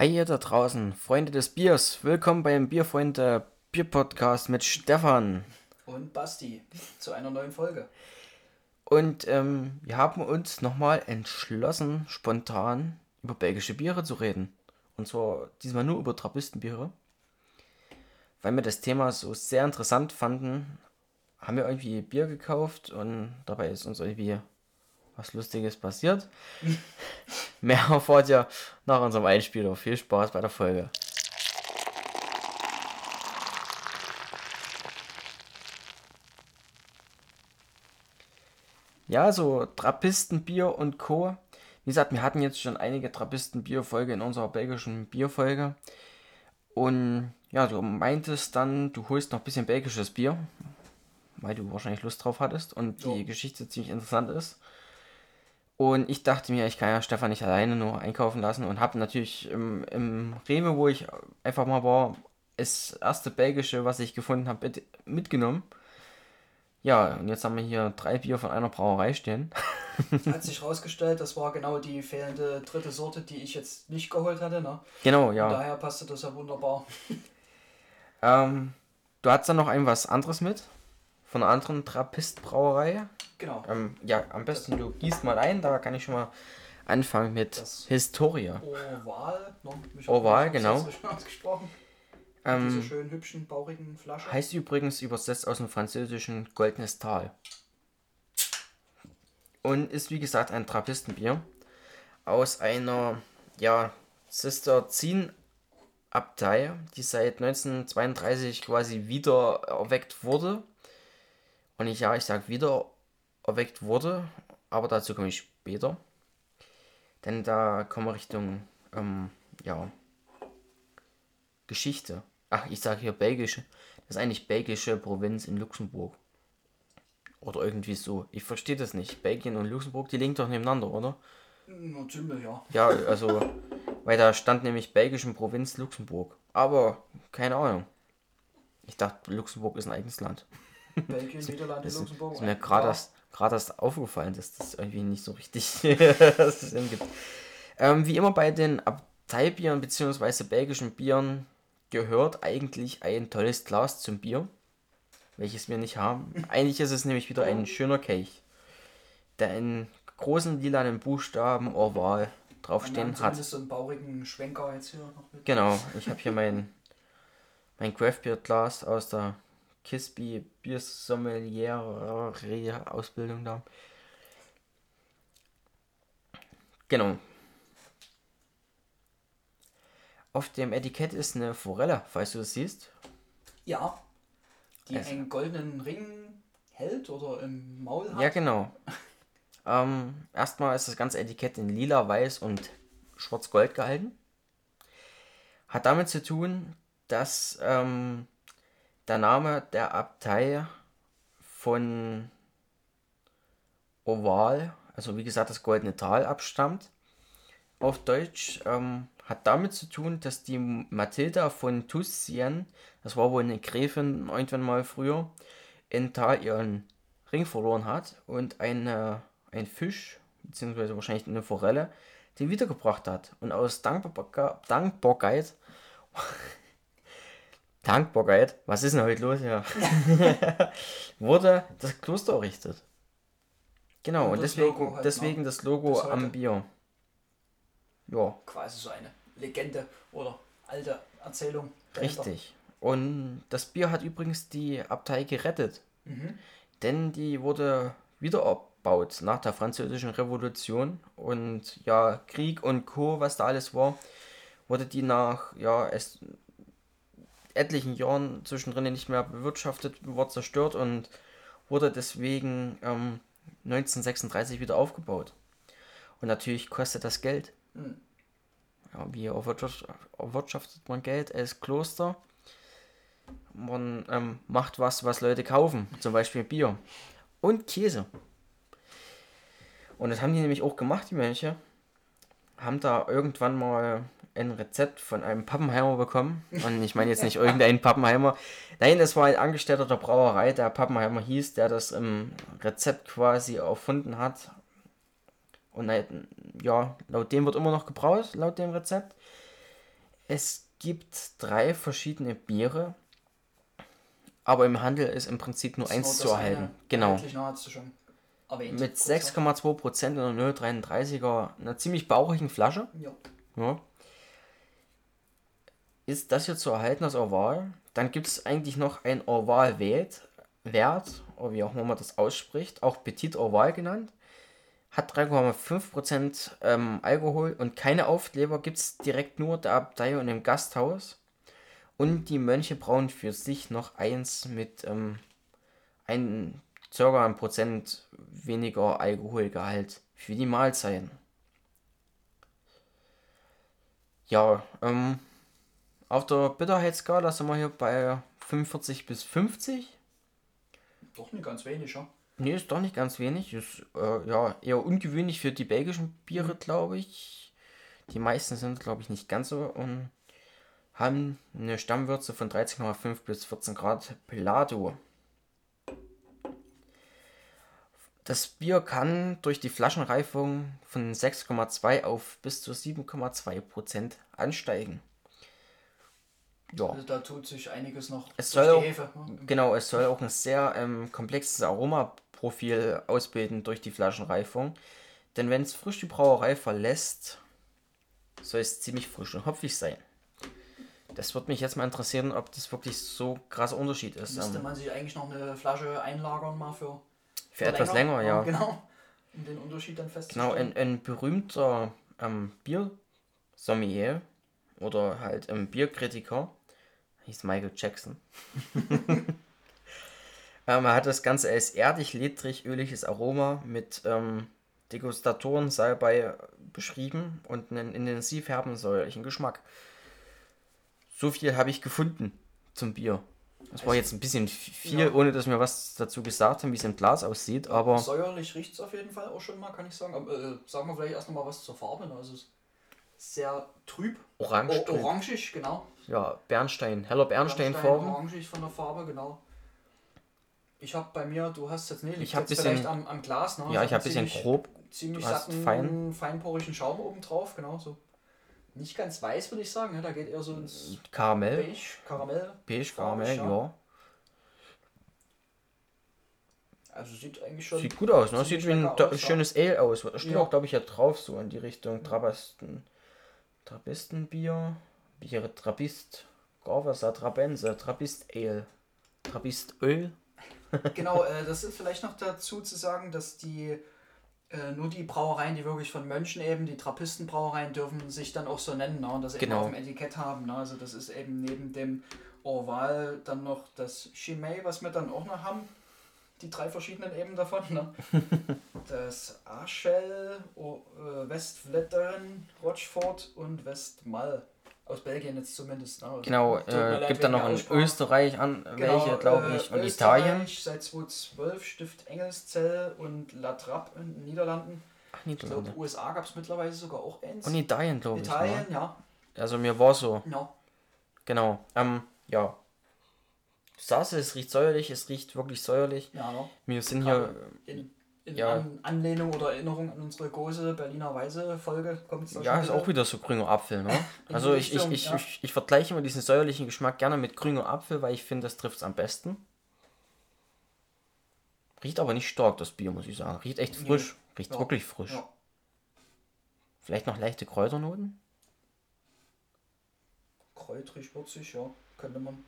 Hi ihr da draußen, Freunde des Biers. Willkommen beim Bierfreunde Bier Podcast mit Stefan. Und Basti zu einer neuen Folge. Und ähm, wir haben uns nochmal entschlossen, spontan über belgische Biere zu reden. Und zwar diesmal nur über Trappistenbiere. Weil wir das Thema so sehr interessant fanden, haben wir irgendwie Bier gekauft und dabei ist uns irgendwie was Lustiges passiert. Mehr erfahrt ihr nach unserem Einspieler. Viel Spaß bei der Folge. Ja, so Trappistenbier und Co. Wie gesagt, wir hatten jetzt schon einige Trappistenbier-Folge in unserer belgischen Bierfolge. Und ja, du meintest dann, du holst noch ein bisschen belgisches Bier, weil du wahrscheinlich Lust drauf hattest und die Geschichte ziemlich interessant ist. Und ich dachte mir, ich kann ja Stefan nicht alleine nur einkaufen lassen und habe natürlich im, im Rewe, wo ich einfach mal war, das erste belgische, was ich gefunden habe, mitgenommen. Ja, und jetzt haben wir hier drei Bier von einer Brauerei stehen. Hat sich rausgestellt, das war genau die fehlende dritte Sorte, die ich jetzt nicht geholt hatte. Ne? Genau, ja. Und daher passte das ja wunderbar. Ähm, du hast dann noch ein was anderes mit? Von einer anderen Trappist-Brauerei? Genau. Ähm, ja, am besten du gießt mal ein, da kann ich schon mal anfangen mit Das- Historia. Oval. Ne? Oval, genau. Ähm, Diese schönen, hübschen, baurigen Flaschen. Heißt übrigens übersetzt aus dem französischen Goldenes Tal. Und ist wie gesagt ein Trappistenbier aus einer ja, Zisterzienabtei, die seit 1932 quasi wieder erweckt wurde. Und ich ja, ich sag wieder erweckt wurde, aber dazu komme ich später. Denn da kommen wir Richtung ähm, ja, Geschichte. Ach, ich sage hier belgische. Das ist eigentlich belgische Provinz in Luxemburg. Oder irgendwie so. Ich verstehe das nicht. Belgien und Luxemburg, die liegen doch nebeneinander, oder? Ziemlich, ja. Ja, also, weil da stand nämlich belgischen Provinz Luxemburg. Aber, keine Ahnung. Ich dachte, Luxemburg ist ein eigenes Land. Belgien, Niederlande, Das ist, Luxemburg. ist mir ja. gerade erst, gerade erst aufgefallen, dass das irgendwie nicht so richtig Sinn gibt. Ähm, wie immer bei den Abteibieren bzw. belgischen Bieren gehört eigentlich ein tolles Glas zum Bier, welches wir nicht haben. Eigentlich ist es nämlich wieder ein schöner Kelch, der in großen lilanen Buchstaben haben draufstehen hat. zumindest so einen baurigen Schwenker jetzt hier noch mit. Genau, ich habe hier mein, mein Craft Beer Glas aus der Kisby Bier Sommelier Ausbildung da. Genau. Auf dem Etikett ist eine Forelle, falls du das siehst. Ja. Die Also- einen goldenen Ring hält oder im Maul hat. Ja, genau. Ähm, erstmal ist das ganze Etikett in lila, weiß und schwarz-gold gehalten. Hat damit zu tun, dass ähm, der Name der Abtei von Oval, also wie gesagt das Goldene Tal, abstammt. Auf Deutsch ähm, hat damit zu tun, dass die Mathilda von Tussien, das war wohl eine Gräfin irgendwann mal früher, in Tal ihren Ring verloren hat und eine, ein Fisch, beziehungsweise wahrscheinlich eine Forelle, den wiedergebracht hat. Und aus Dankbarkeit, Dankbarkeit, Dankbarkeit, was ist denn heute los hier? wurde das Kloster errichtet. Genau, Und und, das deswegen, Logo halt, deswegen ne? das Logo am Bier. Ja, Quasi so eine Legende oder alte Erzählung. dahinter. Richtig. Und das Bier hat übrigens die Abtei gerettet. Denn die wurde wiederaufgebaut nach der Französischen Revolution. Und ja, Krieg und Co., was da alles war, wurde die nach ja, es, etlichen Jahren zwischendrin nicht mehr bewirtschaftet, war zerstört und wurde deswegen ähm, 1936 wieder aufgebaut. Und natürlich kostet das Geld. Ja, wie erwirtschaftet, erwirtschaftet man Geld als Kloster? Man ähm, macht was, was Leute kaufen, zum Beispiel Bier und Käse. Und das haben die nämlich auch gemacht, die Mönche. Haben da irgendwann mal ein Rezept von einem Pappenheimer bekommen. Und ich meine jetzt nicht irgendeinen Pappenheimer. Nein, das war ein Angestellter der Brauerei, der Pappenheimer hieß, der das im Rezept quasi erfunden hat. Und ja, laut dem wird immer noch gebraut, laut dem Rezept. Es gibt drei verschiedene Biere, aber im Handel ist im Prinzip nur eins zu erhalten. Genau. Mit 6,2% in der 0,33er, einer ziemlich bauchigen Flasche. Ja. ja. Ist das hier zu erhalten als Orval? Dann gibt es eigentlich noch ein Orval Wert, wie auch immer man das ausspricht, auch Petit Orval genannt. Hat 3,5% ähm, Alkohol und keine Aufkleber gibt es direkt nur der Abtei und im Gasthaus. Und die Mönche brauen für sich noch eins mit ähm, ein, ein Prozent weniger Alkoholgehalt für die Mahlzeiten. Ja, ähm, auf der Bitterheitsskala sind wir hier bei 45 bis 50. Doch nicht ganz wenig, ja. Nee, ist doch nicht ganz wenig. Ist äh, ja eher ungewöhnlich für die belgischen Biere, glaube ich. Die meisten sind, glaube ich, nicht ganz so und haben eine Stammwürze von 13,5 bis 14 Grad Pelado. Das Bier kann durch die Flaschenreifung von 6,2 auf bis zu 7,2 Prozent ansteigen. Ja. Also da tut sich einiges noch es soll auch, Hefe. Ne? Genau, es soll auch ein sehr ähm, komplexes Aromaprofil ausbilden durch die Flaschenreifung. Denn wenn es frisch die Brauerei verlässt, soll es ziemlich frisch und hopfig sein. Das würde mich jetzt mal interessieren, ob das wirklich so krasser Unterschied ist. Müsste ähm, man sich eigentlich noch eine Flasche einlagern mal für, für, für etwas länger, länger ja. Genau, um den Unterschied dann festzustellen. Genau, ein, ein berühmter ähm, Bier-Sommelier oder halt ein Bierkritiker hieß Michael Jackson. ähm, er hat das Ganze als erdig, ledrig, öliges Aroma mit ähm, Degustatoren Salbei beschrieben und einen intensiv herben säuerlichen Geschmack. So viel habe ich gefunden zum Bier. Das war jetzt ein bisschen viel, ja. ohne dass wir was dazu gesagt haben, wie es im Glas aussieht, aber... Säuerlich riecht es auf jeden Fall auch schon mal, kann ich sagen. Aber, äh, sagen wir vielleicht erst noch mal was zur Farbe. Ne? Also sehr trüb. Orange. O orangig, genau. Ja, Bernstein, heller Bernsteinfarben. Bernstein, orangig von der Farbe, genau. Ich habe bei mir, du hast jetzt nicht, ich habe vielleicht am, am Glas, ne? Ja, ich habe ein bisschen grob. Ziemlich satten, fein. feinporigen Schaum oben drauf, genau so. Nicht ganz weiß, würde ich sagen, ne? da geht eher so ins Karamell. Beige, Karamell. Beige, Karamell, ja. ja. Also sieht eigentlich schon. Sieht gut aus, ne? Sieht wie ein aus, schönes Ale aus. Da steht ja. auch, glaube ich, ja drauf, so in die Richtung Trabisten. Trappistenbier, Bier Trappist, Gorvasa Trabense, Trappist Ale, Trappist Öl. genau, äh, das ist vielleicht noch dazu zu sagen, dass die äh, nur die Brauereien, die wirklich von Mönchen eben, die Trappistenbrauereien, dürfen sich dann auch so nennen ne? und das genau. eben auf dem Etikett haben. Ne? Also das ist eben neben dem Orval dann noch das Chimay, was wir dann auch noch haben die drei verschiedenen eben davon. Ne? das Arschel, äh, Westvlettern, Rochefort und Westmal. Aus Belgien jetzt zumindest. Ne? Also genau, äh, gibt dann noch in Österreich an, genau, welche, glaube ich, äh, und Italien. seit 2012 Stift Engelszell und La Trappe in den Niederlanden. Ach, Niederlande. Ich glaube, USA gab es mittlerweile sogar auch eins. Und Italien, glaube ich. Italien, ne? ja. Also mir war so. Ja. Genau. Ähm, ja, saß es riecht säuerlich, es riecht wirklich säuerlich. Ja, no. Wir sind hier. In, in ja. An Anlehnung oder Erinnerung an unsere große Berliner Weise-Folge kommt es Ja, ist auch wieder so grüner Apfel, ne? also ich, Richtung, ich, ich, ja. ich, ich, vergleiche immer diesen säuerlichen Geschmack gerne mit grüner Apfel, weil ich finde, das trifft es am besten. Riecht aber nicht stark, das Bier, muss ich sagen. Riecht echt frisch. Nee. Riecht ja. wirklich frisch. Ja. Vielleicht noch leichte Kräuternoten? Kräutrig, würzig, ja. Könnte man.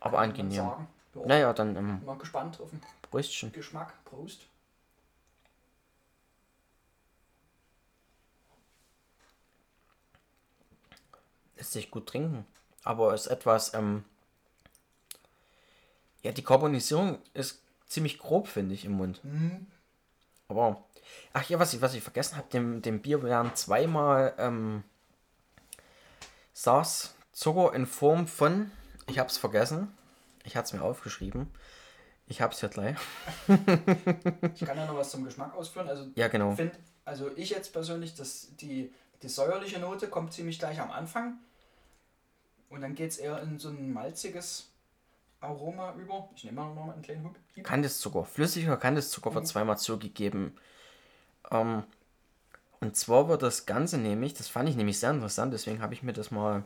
Aber angenehm. Ja. Naja, dann. Ähm, Mal gespannt auf den Brüstchen. Geschmack. Prost. Lässt sich gut trinken. Aber ist etwas. Ähm, ja, die Karbonisierung ist ziemlich grob, finde ich, im Mund. Mhm. Aber. Ach ja, was ich, was ich vergessen habe, dem, dem Bier werden zweimal ähm, Saß Zucker in Form von ich habe es vergessen. Ich hatte es mir aufgeschrieben. Ich habe es ja gleich. ich kann ja noch was zum Geschmack ausführen. Also, ja, genau. Find, also ich jetzt persönlich, dass die, die säuerliche Note kommt ziemlich gleich am Anfang. Und dann geht es eher in so ein malziges Aroma über. Ich nehme mal noch mal einen kleinen Hub. Kandiszucker. Flüssiger Kandiszucker mhm. wird zweimal zugegeben. Ähm, Und zwar wird das Ganze nämlich, das fand ich nämlich sehr interessant, deswegen habe ich mir das mal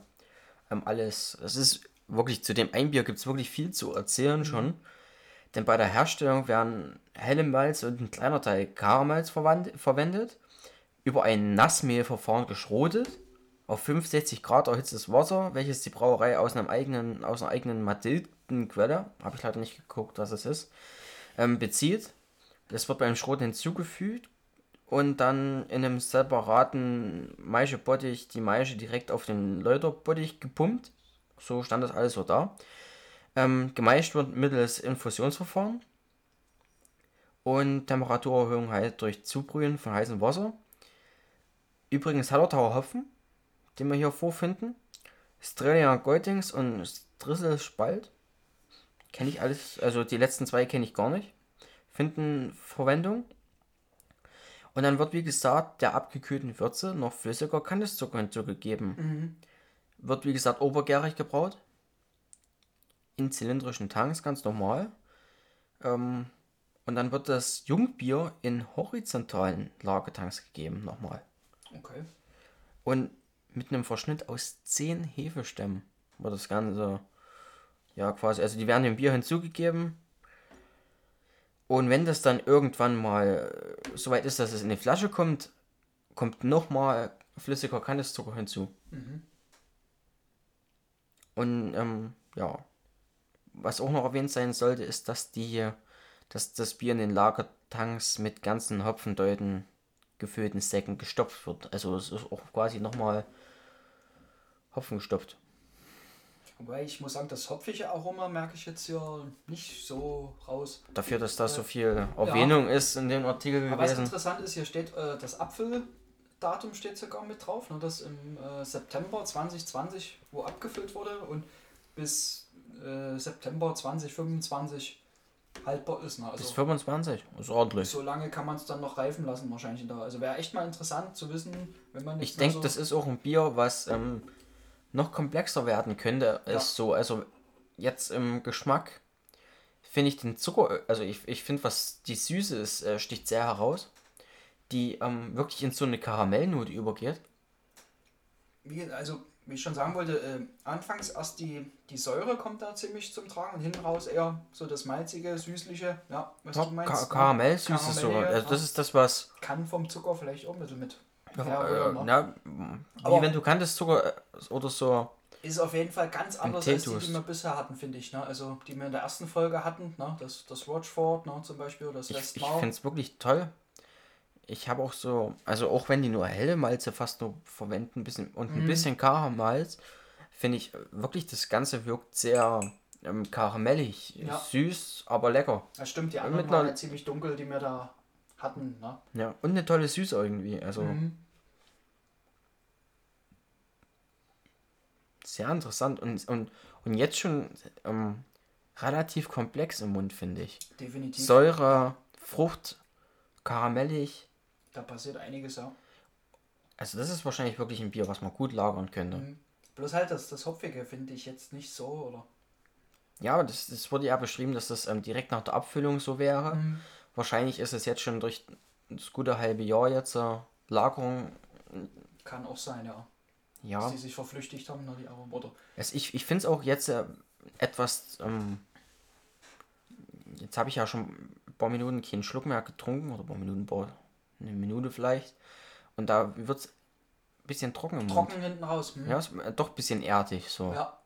ähm, alles, es ist wirklich, zu dem Einbier gibt es wirklich viel zu erzählen schon. Denn bei der Herstellung werden helle Malz und ein kleiner Teil Karamalz verwendet, über ein Nassmehlverfahren geschrotet, auf 65 Grad erhitztes Wasser, welches die Brauerei aus, einem eigenen, aus einer eigenen Madildenquelle, habe ich leider nicht geguckt, was es ist, ähm, bezieht. Das wird beim Schroten hinzugefügt und dann in einem separaten Maischebottich die Maische direkt auf den Läuterbottich gepumpt. So stand das alles so da. Ähm, gemeischt wird mittels Infusionsverfahren und Temperaturerhöhung halt durch Zubrühen von heißem Wasser. Übrigens Hallertauer Hopfen, den wir hier vorfinden. Strelia Goldings und Strissel Spalt. Kenne ich alles, also die letzten zwei kenne ich gar nicht. Finden Verwendung. Und dann wird, wie gesagt, der abgekühlten Würze noch flüssiger Kandiszucker hinzugegeben. Mhm. Wird, wie gesagt, obergärig gebraut. In zylindrischen Tanks, ganz normal. Ähm, und dann wird das Jungbier in horizontalen Lagertanks gegeben, nochmal. Okay. Und mit einem Verschnitt aus 10 Hefestämmen wird das Ganze, ja quasi, also die werden dem Bier hinzugegeben. Und wenn das dann irgendwann mal so weit ist, dass es in die Flasche kommt, kommt nochmal flüssiger Kandiszucker hinzu. Mhm. Und ähm, ja, was auch noch erwähnt sein sollte, ist, dass die, dass das Bier in den Lagertanks mit ganzen Hopfendeuten gefüllten Säcken gestopft wird. Also es ist auch quasi nochmal Hopfen gestopft. Wobei ich muss sagen, das hopfige Aroma merke ich jetzt hier nicht so raus. Dafür, dass da so viel Erwähnung ja. ist in dem Artikel gewesen. Aber was interessant ist, hier steht äh, das Apfeldatum steht sogar mit drauf, ne, das im äh, September 2020 wo abgefüllt wurde und bis äh, September 2025 haltbar ist. Ne? Also Bis 25, ist ordentlich. So lange kann man es dann noch reifen lassen, wahrscheinlich da. Also wäre echt mal interessant zu wissen, wenn man Ich denke, so das ist auch ein Bier, was ähm, noch komplexer werden könnte. Ja. Ist so, also jetzt im Geschmack finde ich den Zucker, also ich, ich finde, was die Süße ist, äh, sticht sehr heraus. Die ähm, wirklich in so eine Karamellnote übergeht. Wie, also wie ich schon sagen wollte, äh, anfangs erst die, die Säure kommt da ziemlich zum Tragen und hinten raus eher so das malzige, süßliche, ja, was ja, du meinst. Ka ne? Karamell, süßes so. Also das ist das, was. Kann vom Zucker vielleicht auch ein bisschen mit. Ja, äh, na, wie wenn du kanntest Zucker äh, oder so. Ist auf jeden Fall ganz anders als die, die wir bisher hatten, finde ich. Ne? Also die wir in der ersten Folge hatten, ne? das, das Rochford ne? zum Beispiel, oder das Ich, ich finde es wirklich toll ich habe auch so, also auch wenn die nur helle Malze fast nur verwenden bisschen, und ein mhm. bisschen Karamalz, finde ich wirklich, das Ganze wirkt sehr ähm, karamellig, ja. süß, aber lecker. Das stimmt, die anderen waren halt ziemlich dunkel, die wir da hatten. Ne? Ja, und eine tolle Süße irgendwie, also... Mhm. Sehr interessant und, und, und jetzt schon ähm, relativ komplex im Mund, finde ich. Definitiv. Säure, Frucht, karamellig, da passiert einiges, ja. Also das ist wahrscheinlich wirklich ein Bier, was man gut lagern könnte. Mhm. Bloß halt das, das Hopfige finde ich jetzt nicht so, oder? Ja, das, das wurde ja beschrieben, dass das ähm, direkt nach der Abfüllung so wäre. Mhm. Wahrscheinlich ist es jetzt schon durch das gute halbe Jahr jetzt äh, Lagerung. Kann auch sein, ja. Ja. Dass die sich verflüchtigt haben, ne, die Aromen, oder? Also ich ich finde es auch jetzt äh, etwas. Ähm, jetzt habe ich ja schon ein paar Minuten keinen Schluck mehr getrunken, oder ein paar Minuten, ein paar eine Minute vielleicht. Und da wird es ein bisschen trocken im Trocken Mund. hinten raus. Hm. Ja, ist äh, doch ein bisschen erdig so. Ja.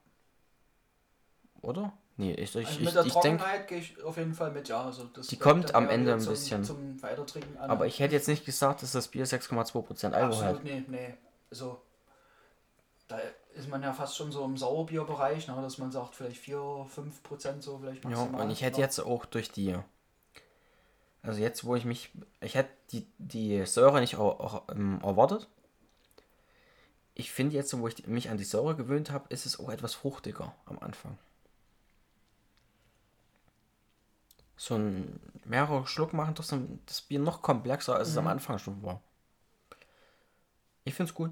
Oder? Nee, ich, ich, also mit der ich, Trockenheit gehe ich auf jeden Fall mit, ja. Also das die kommt am Ende ein zum, bisschen. Zum Weitertrinken an. Aber ich hätte jetzt nicht gesagt, dass das Bier 6,2% Alkohol hat. nee, nee. Also, da ist man ja fast schon so im Sauerbierbereich, ne, dass man sagt, vielleicht 4, 5% so vielleicht maximal. Ja, und ich hätte jetzt auch durch die also jetzt, wo ich mich, ich hätte die, die Säure nicht auch, auch ähm, erwartet. Ich finde jetzt, wo ich mich an die Säure gewöhnt habe, ist es auch etwas fruchtiger am Anfang. So ein mehrere Schluck machen das, das Bier noch komplexer, als mhm. es am mhm. Anfang schon war. Ich finde es gut.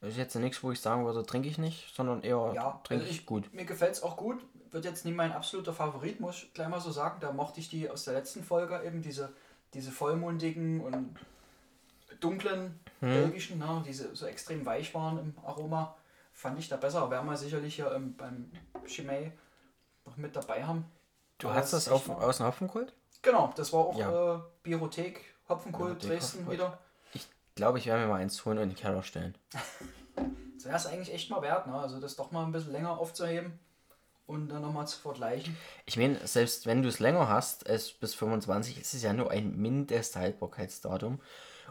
Das ist jetzt nichts, wo ich sagen würde, trinke ich nicht, sondern eher ja, trinke also ich, ich gut. Mir gefällt es auch gut wird jetzt nicht mein absoluter Favorit, muss ich gleich mal so sagen. Da mochte ich die aus der letzten Folge eben, diese, diese vollmundigen und dunklen hm. belgischen, ne, die so extrem weich waren im Aroma, fand ich da besser. Werden wir sicherlich hier ähm, beim Chimay noch mit dabei haben. Du hast das auf, aus dem Hopfenkult? Genau, das war auch ja. äh, Biothek, Hopfenkult, Biothek, Dresden Hopfenkult. wieder. Ich glaube, ich werde mir mal eins holen und in den Keller stellen. das wäre es eigentlich echt mal wert, ne? Also das doch mal ein bisschen länger aufzuheben und dann nochmal zu vergleichen. Ich meine, selbst wenn du es länger hast, als bis 25, ist es ja nur ein Mindesthaltbarkeitsdatum.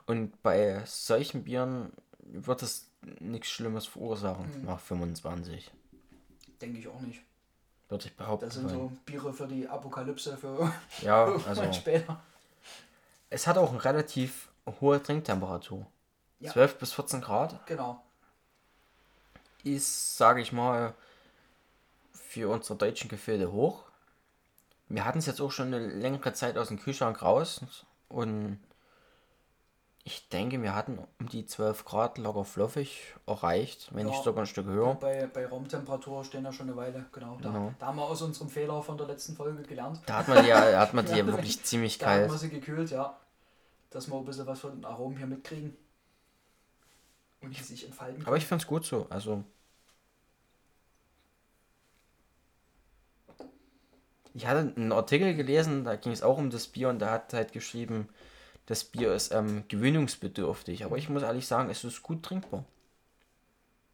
Und bei solchen Bieren wird es nichts Schlimmes verursachen hm. nach 25. Denke ich auch nicht. Würde ich behaupten. Das sind so Biere für die Apokalypse für ja, also später. Es hat auch eine relativ hohe Trinktemperatur. Ja. 12 bis 14 Grad. Genau. Ist, sage ich mal, für unsere deutschen Gefilde hoch. Wir hatten es jetzt auch schon eine längere Zeit aus dem Kühlschrank raus und ich denke, wir hatten um die 12 Grad locker fluffig erreicht, wenn ja, nicht sogar ein Stück höher. Bei, bei Raumtemperatur stehen ja schon eine Weile, genau. Da, genau. da haben wir aus unserem Fehler von der letzten Folge gelernt. Da hat man die, hat man die ja, wirklich ziemlich da kalt. Da haben wir sie gekühlt, ja. Dass wir ein bisschen was von den Aromen hier mitkriegen. Und die sich entfalten können. Aber ich finde es gut so. Also. Ich hatte einen Artikel gelesen, da ging es auch um das Bier und da hat halt geschrieben, das Bier ist ähm, gewöhnungsbedürftig. Aber ich muss ehrlich sagen, es ist gut trinkbar.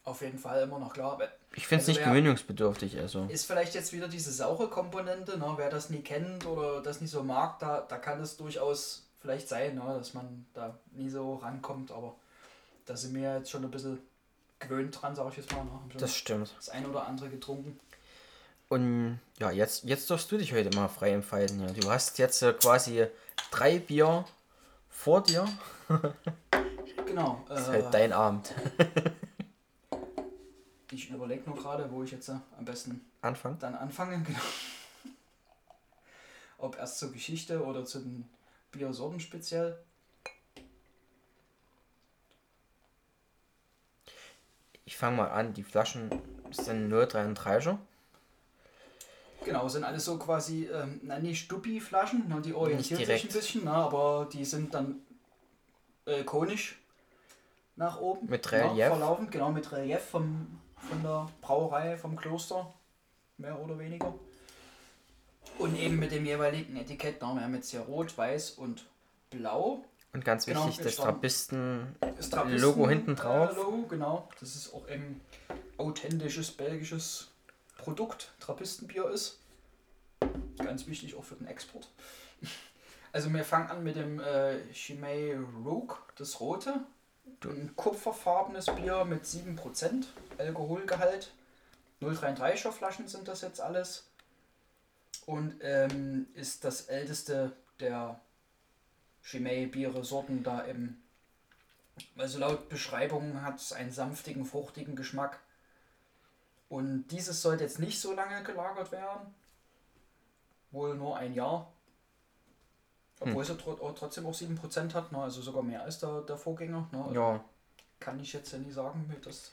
Auf jeden Fall immer noch klar. Ich finde es also nicht gewöhnungsbedürftig. Also. Ist vielleicht jetzt wieder diese saure Komponente, ne? wer das nie kennt oder das nicht so mag, da, da kann es durchaus vielleicht sein, ne? dass man da nie so rankommt. Aber da sind wir jetzt schon ein bisschen gewöhnt dran, sag ich jetzt mal. Ne? Das stimmt. Das ein oder andere getrunken. Und ja, jetzt, jetzt darfst du dich heute mal frei entfalten. Ja. Du hast jetzt äh, quasi drei Bier vor dir. genau. Das ist halt äh, dein Abend. ich überlege nur gerade, wo ich jetzt äh, am besten Anfang? dann anfange. Genau. Ob erst zur Geschichte oder zu den Biersorten speziell. Ich fange mal an. Die Flaschen sind 0,33er. Genau, sind alles so quasi, ähm, nicht Stuppi-Flaschen, ne, die orientieren sich ein bisschen, na, aber die sind dann äh, konisch nach oben. Mit Relief. Na, verlaufend, genau, mit Relief vom, von der Brauerei, vom Kloster, mehr oder weniger. Und eben mit dem jeweiligen Etikett, na, wir haben jetzt hier rot, weiß und blau. Und ganz genau, wichtig, das Trappisten-Logo hinten drauf. Äh, Logo, genau. Das ist auch ein authentisches belgisches Produkt Trappistenbier ist. Ganz wichtig auch für den Export. Also wir fangen an mit dem äh, Chimay Rogue, das rote. Ein kupferfarbenes Bier mit 7% Alkoholgehalt. 0,33er Flaschen sind das jetzt alles. Und ähm, ist das älteste der Chimay-Biere-Sorten da im. Also laut Beschreibung hat es einen sanftigen, fruchtigen Geschmack und dieses sollte jetzt nicht so lange gelagert werden. Wohl nur ein Jahr. Obwohl hm. es ja trotzdem auch 7% hat, ne? also sogar mehr als der, der Vorgänger. Ne? Also ja. Kann ich jetzt ja nie sagen, wie das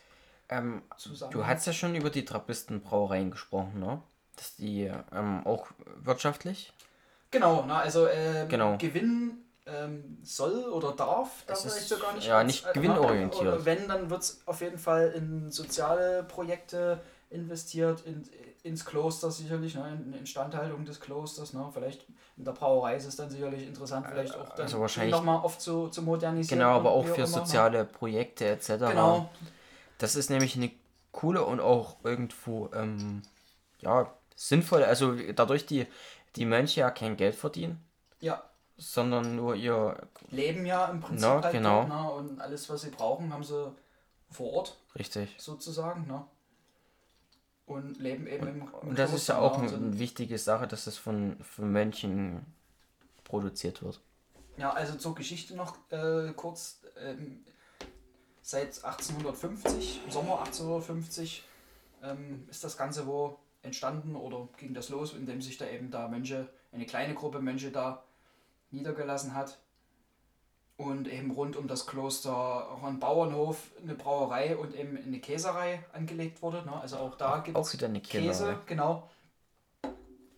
ähm, Du hast ja schon über die Trappistenbrauereien gesprochen, ne? Dass die ähm, auch wirtschaftlich. Genau, na, also äh, genau. Gewinn ähm, soll oder darf, da vielleicht sogar nicht. Ja, nicht gewinnorientiert. Oder wenn, dann wird es auf jeden Fall in soziale Projekte investiert, in, ins Kloster sicherlich, ne, in Instandhaltung des Klosters. Ne, vielleicht in der Brauerei ist es dann sicherlich interessant, vielleicht auch dann also wahrscheinlich nochmal oft zu, zu modernisieren. Genau, aber auch für soziale Projekte etc. Genau. Das ist nämlich eine coole und auch irgendwo ähm, ja, sinnvoll. Also dadurch die, die Mönche ja kein Geld verdienen. Ja sondern nur ihr Leben ja im Prinzip no, halt genau. dort, ne? und alles, was sie brauchen, haben sie vor Ort. Richtig. Sozusagen, ne? Und leben eben und, im, im Und das ist ja auch ne? eine wichtige Sache, dass das von, von Mönchen produziert wird. Ja, also zur Geschichte noch äh, kurz. Ähm, seit 1850, im Sommer 1850, ähm, ist das Ganze wo entstanden oder ging das los, indem sich da eben da Mönche, eine kleine Gruppe Mönche da niedergelassen hat. Und eben rund um das Kloster auch ein Bauernhof, eine Brauerei und eben eine Käserei angelegt wurde. Ne? Also auch da gibt es Käse, genau.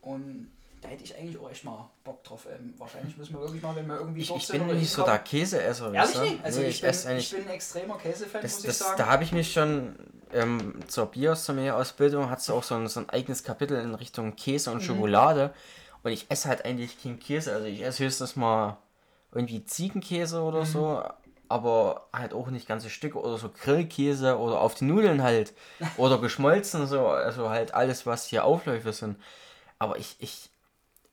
Und da hätte ich eigentlich auch echt mal Bock drauf. Ähm, wahrscheinlich müssen wir wirklich mal, wenn wir irgendwie Ich, ich bin nicht so der Käseesser. Ehrlich nicht? Also nee, ich, ich, bin, ich bin ein extremer Käsefan, das, muss das, ich sagen. Da habe ich mich schon ähm, zur Biosommelier-Ausbildung, hat es auch so ein, so ein eigenes Kapitel in Richtung Käse und mhm. Schokolade. Und ich esse halt eigentlich keinen Käse. Also ich esse höchstens mal irgendwie Ziegenkäse oder mhm. so, aber halt auch nicht ganze Stücke oder so Grillkäse oder auf die Nudeln halt oder geschmolzen so, also halt alles, was hier Aufläufe sind. Aber ich, ich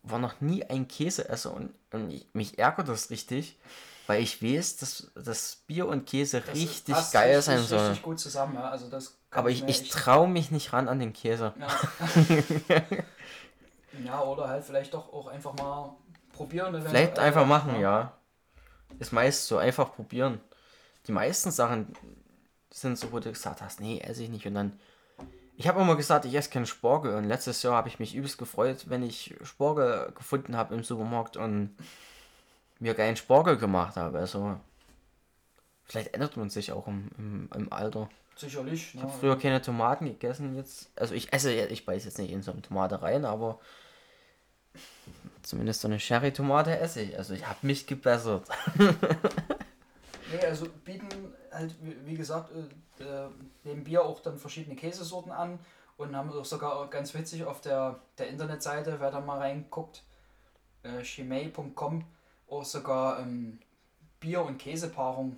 war noch nie ein Käseesser und, und ich, mich ärgert das richtig, weil ich weiß, dass das Bier und Käse das richtig geil richtig, sein soll. Richtig gut zusammen, ja. Also das Aber ich, ich traue mich nicht ran an den Käse. Ja. ja, oder halt vielleicht doch auch einfach mal probieren. Vielleicht einfach machen, ja. ja. Ist meist so, einfach probieren. Die meisten Sachen sind so, wo du gesagt hast, nee, esse ich nicht. Und dann, ich habe immer gesagt, ich esse keinen Spargel. Und letztes Jahr habe ich mich übelst gefreut, wenn ich Spargel gefunden habe im Supermarkt und mir geilen Spargel gemacht habe. Also, vielleicht ändert man sich auch im, im, im Alter. Sicherlich. Ich habe früher keine Tomaten gegessen, jetzt. Also, ich esse, ich beiß jetzt nicht in so eine Tomate rein, aber Zumindest so eine Sherry-Tomate esse ich. Also ich habe mich gebessert. nee, also bieten halt, wie gesagt, äh, äh, Bier auch dann verschiedene Käsesorten an und haben auch sogar ganz witzig auf der, der Internetseite, wer da mal reinguckt, äh, chimay.com, auch sogar ähm, Bier- und Käsepaarung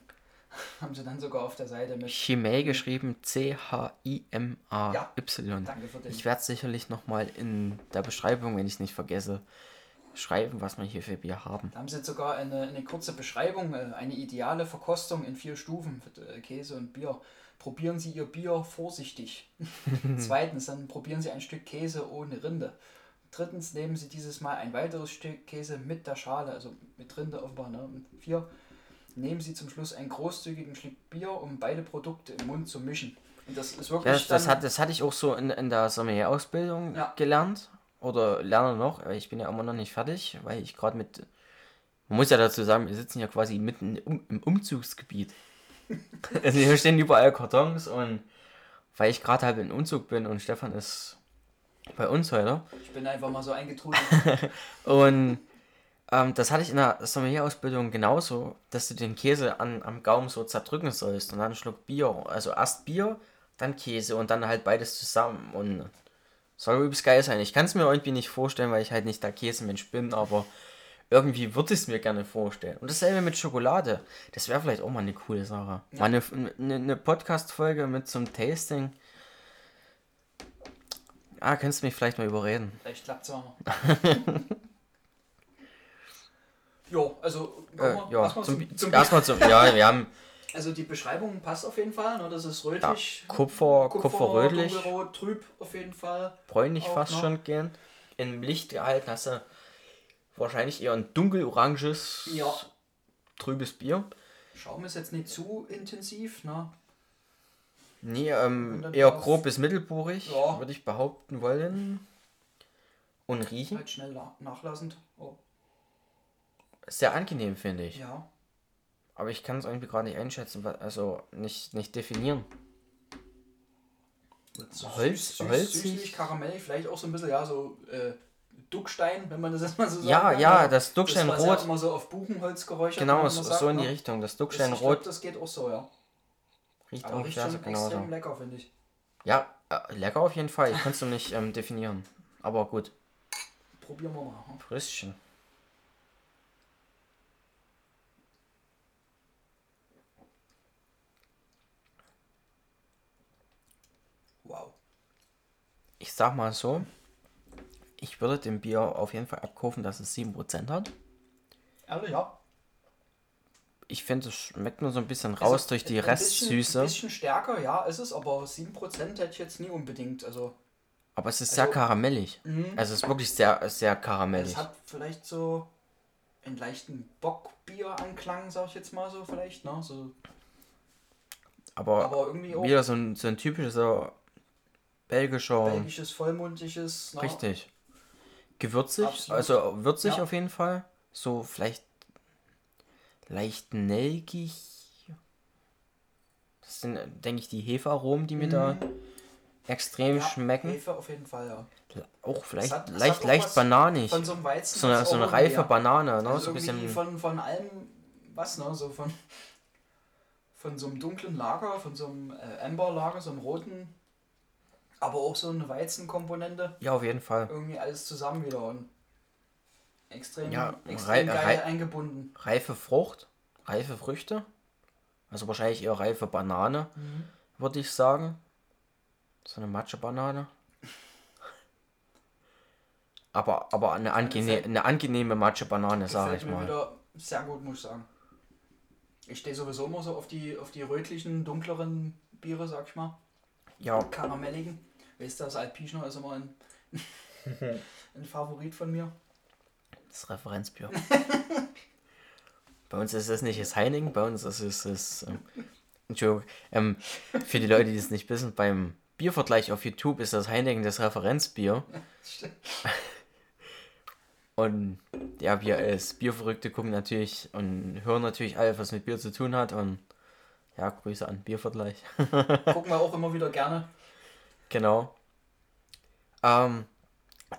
haben sie dann sogar auf der Seite mit. Chimay geschrieben C-H-I-M-A-Y. Ja, danke für den. Ich werde sicherlich nochmal in der Beschreibung, wenn ich es nicht vergesse, schreiben, was wir hier für Bier haben. Da haben sie sogar eine, eine kurze Beschreibung, äh, eine ideale Verkostung in vier Stufen für äh, Käse und Bier. Probieren Sie Ihr Bier vorsichtig. Zweitens, dann probieren Sie ein Stück Käse ohne Rinde. Drittens, nehmen Sie dieses Mal ein weiteres Stück Käse mit der Schale, also mit Rinde offenbar. Ne? Und vier, nehmen Sie zum Schluss einen großzügigen Schluck Bier, um beide Produkte im Mund zu mischen. Und das ist wirklich. Ja, das, hat, das hatte ich auch so in, in der Sommelier-Ausbildung ja. gelernt oder lerne noch, ich bin ja immer noch nicht fertig, weil ich gerade mit. Man muss ja dazu sagen, wir sitzen ja quasi mitten im Umzugsgebiet. also hier stehen überall Kartons und weil ich gerade halt in Umzug bin und Stefan ist bei uns heute. Ich bin einfach mal so eingetrudelt. und ähm, das hatte ich in der Sommelier-Ausbildung genauso, dass du den Käse an, am Gaumen so zerdrücken sollst und dann einen Schluck Bier. Also erst Bier, dann Käse und dann halt beides zusammen. Und soll übelst geil sein. Ich kann es mir irgendwie nicht vorstellen, weil ich halt nicht der Käsemensch bin, aber irgendwie würde ich es mir gerne vorstellen. Und dasselbe mit Schokolade. Das wäre vielleicht auch mal eine coole Sache. Ja. Mal eine, eine, eine Podcast-Folge mit zum Tasting. Ah, könntest du mich vielleicht mal überreden. Vielleicht klappt es auch. jo, also äh, ja, erstmal zum, zum, erstmal zum, ja, wir haben also die Beschreibung passt auf jeden Fall, ne? das ist rötlich. Ja, Kupfer, Kupfer, Kupferrötlich. Dunkelrot, trüb auf jeden Fall. Bräunlich auch fast noch. schon gern. Im Licht gehalten hast du wahrscheinlich eher ein dunkeloranges, ja. trübes Bier. Schaum ist jetzt nicht zu intensiv, ne? Nee, ähm, eher grob bis mittelbohrig, ja. würde ich behaupten wollen. Und riechen. Halt schnell nachlassend. Oh. Sehr angenehm, finde ich. Ja. Aber ich kann es irgendwie gerade nicht einschätzen, also nicht, nicht definieren. So Holz, süß, Holz, süßlich, Karamell, vielleicht auch so ein bisschen, ja, so äh, Duckstein, wenn man das jetzt mal so sagt. Ja, ne? ja, das Ducksteinrot. Das ja immer so auf Buchenholz geräuchert. Genau, so, sagt, so in die ne? Richtung. Das Ducksteinrot. Das, das geht auch so, ja. Riecht auch riecht schon genauso. extrem lecker, finde ich. Ja, äh, lecker auf jeden Fall. Ich kann es noch nicht ähm, definieren. Aber gut. Probieren wir mal. Hm? Ich sag mal so, ich würde dem Bier auf jeden Fall abkaufen, dass es 7% hat. Ehrlich, ja. Ich finde, es schmeckt nur so ein bisschen raus also, durch die ein Restsüße. Ein bisschen stärker, ja, ist es, aber 7% hätte ich jetzt nie unbedingt. Also, aber es ist also, sehr karamellig. Mh. Also es ist wirklich sehr, sehr karamellig. Es hat vielleicht so einen leichten Bockbier-Anklang, sag ich jetzt mal so, vielleicht, ne? So. Aber, aber irgendwie auch. Wieder so ein, so ein typischer Belgischer. Belgisches, vollmundiges. Na, Richtig. Gewürzig, absolut. also würzig ja. auf jeden Fall. So vielleicht leicht nelkig. Das sind, denke ich, die Hefearomen, die mir mhm. da extrem ja, schmecken. Hefe auf jeden Fall, ja. Auch vielleicht hat- leicht, leicht bananig. Von so einem Weizen. So eine, so eine reife ja. Banane, ne? Also so ein bisschen. von, von allem, was, ne? So von, von so einem dunklen Lager, von so einem äh, Amber-Lager, so einem roten, aber auch so eine Weizenkomponente. Ja, auf jeden Fall. Irgendwie alles zusammen wieder und extrem, Ja, extrem rei- geil rei- eingebunden. Reife Frucht, reife Früchte. Also wahrscheinlich eher reife Banane, Mhm. würde ich sagen. So eine Matcha-Banane. Aber, aber eine, angene eine angenehme Matcha-Banane, sage ich mal. wieder sehr gut, muss ich sagen. Ich stehe sowieso immer so auf die, auf die rötlichen, dunkleren Biere, sag ich mal. Ja, Karamelligen. Weißt du, das Alpischner ist immer ein, ein Favorit von mir. das Referenzbier. bei uns ist es nicht das Heineken, bei uns ist es das. Ähm, Entschuldigung. Ähm, für die Leute, die es nicht wissen, beim Biervergleich auf YouTube ist das Heineken das Referenzbier. Stimmt. Und ja, wir als Bierverrückte gucken natürlich und hören natürlich alles, was mit Bier zu tun hat. Und ja, Grüße an Biervergleich. Gucken wir auch immer wieder gerne. Genau. Ähm,